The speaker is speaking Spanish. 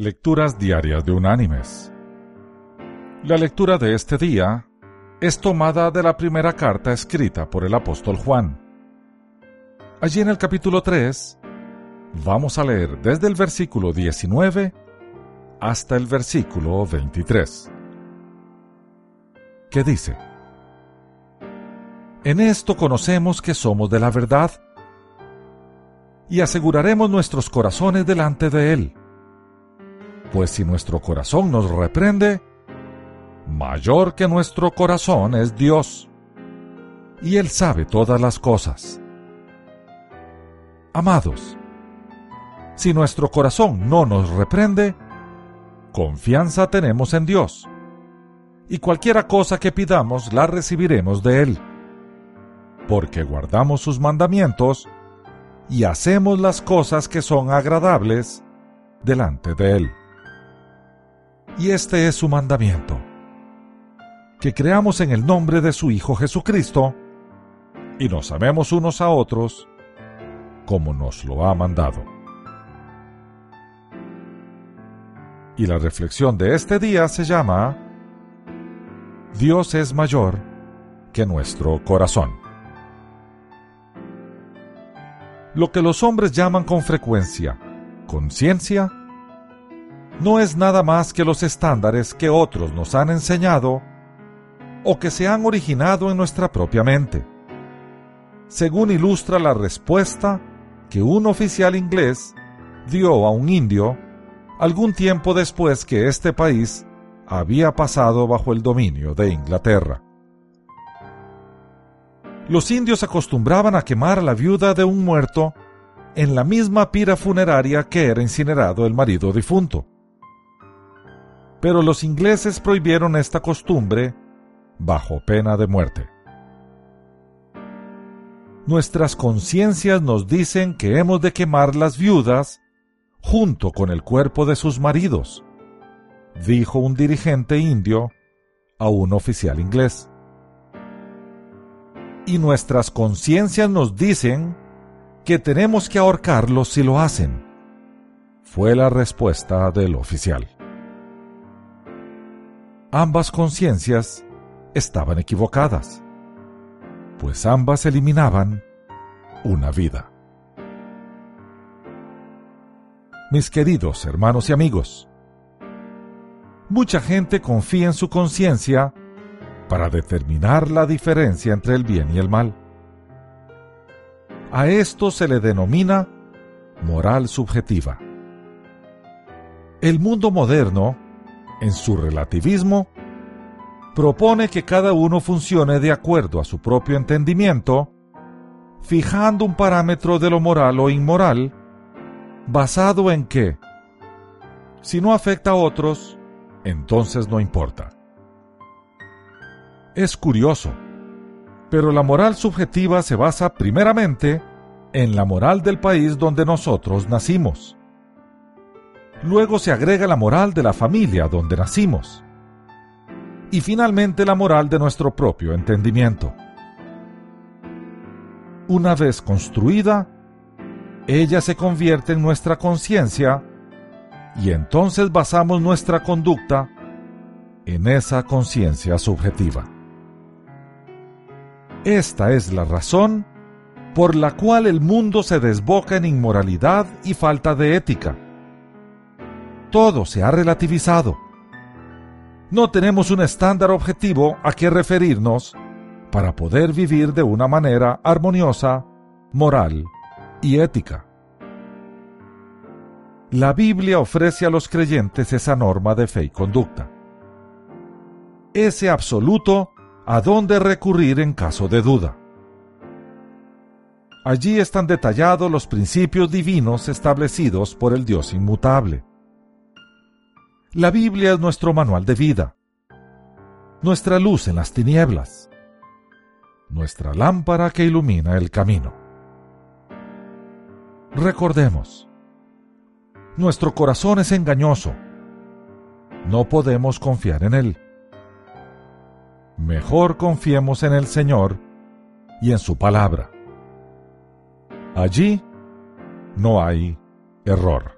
Lecturas Diarias de Unánimes. La lectura de este día es tomada de la primera carta escrita por el apóstol Juan. Allí en el capítulo 3 vamos a leer desde el versículo 19 hasta el versículo 23, que dice, En esto conocemos que somos de la verdad y aseguraremos nuestros corazones delante de Él pues si nuestro corazón nos reprende, mayor que nuestro corazón es Dios, y Él sabe todas las cosas. Amados, si nuestro corazón no nos reprende, confianza tenemos en Dios, y cualquiera cosa que pidamos la recibiremos de Él, porque guardamos sus mandamientos y hacemos las cosas que son agradables delante de Él. Y este es su mandamiento, que creamos en el nombre de su Hijo Jesucristo y nos amemos unos a otros como nos lo ha mandado. Y la reflexión de este día se llama Dios es mayor que nuestro corazón. Lo que los hombres llaman con frecuencia conciencia no es nada más que los estándares que otros nos han enseñado o que se han originado en nuestra propia mente, según ilustra la respuesta que un oficial inglés dio a un indio algún tiempo después que este país había pasado bajo el dominio de Inglaterra. Los indios acostumbraban a quemar la viuda de un muerto en la misma pira funeraria que era incinerado el marido difunto pero los ingleses prohibieron esta costumbre bajo pena de muerte. Nuestras conciencias nos dicen que hemos de quemar las viudas junto con el cuerpo de sus maridos, dijo un dirigente indio a un oficial inglés. Y nuestras conciencias nos dicen que tenemos que ahorcarlos si lo hacen, fue la respuesta del oficial ambas conciencias estaban equivocadas, pues ambas eliminaban una vida. Mis queridos hermanos y amigos, mucha gente confía en su conciencia para determinar la diferencia entre el bien y el mal. A esto se le denomina moral subjetiva. El mundo moderno en su relativismo, propone que cada uno funcione de acuerdo a su propio entendimiento, fijando un parámetro de lo moral o inmoral, basado en que, si no afecta a otros, entonces no importa. Es curioso, pero la moral subjetiva se basa primeramente en la moral del país donde nosotros nacimos. Luego se agrega la moral de la familia donde nacimos. Y finalmente la moral de nuestro propio entendimiento. Una vez construida, ella se convierte en nuestra conciencia y entonces basamos nuestra conducta en esa conciencia subjetiva. Esta es la razón por la cual el mundo se desboca en inmoralidad y falta de ética todo se ha relativizado. No tenemos un estándar objetivo a que referirnos para poder vivir de una manera armoniosa, moral y ética. La Biblia ofrece a los creyentes esa norma de fe y conducta. Ese absoluto a dónde recurrir en caso de duda. Allí están detallados los principios divinos establecidos por el Dios inmutable. La Biblia es nuestro manual de vida, nuestra luz en las tinieblas, nuestra lámpara que ilumina el camino. Recordemos, nuestro corazón es engañoso, no podemos confiar en él. Mejor confiemos en el Señor y en su palabra. Allí no hay error.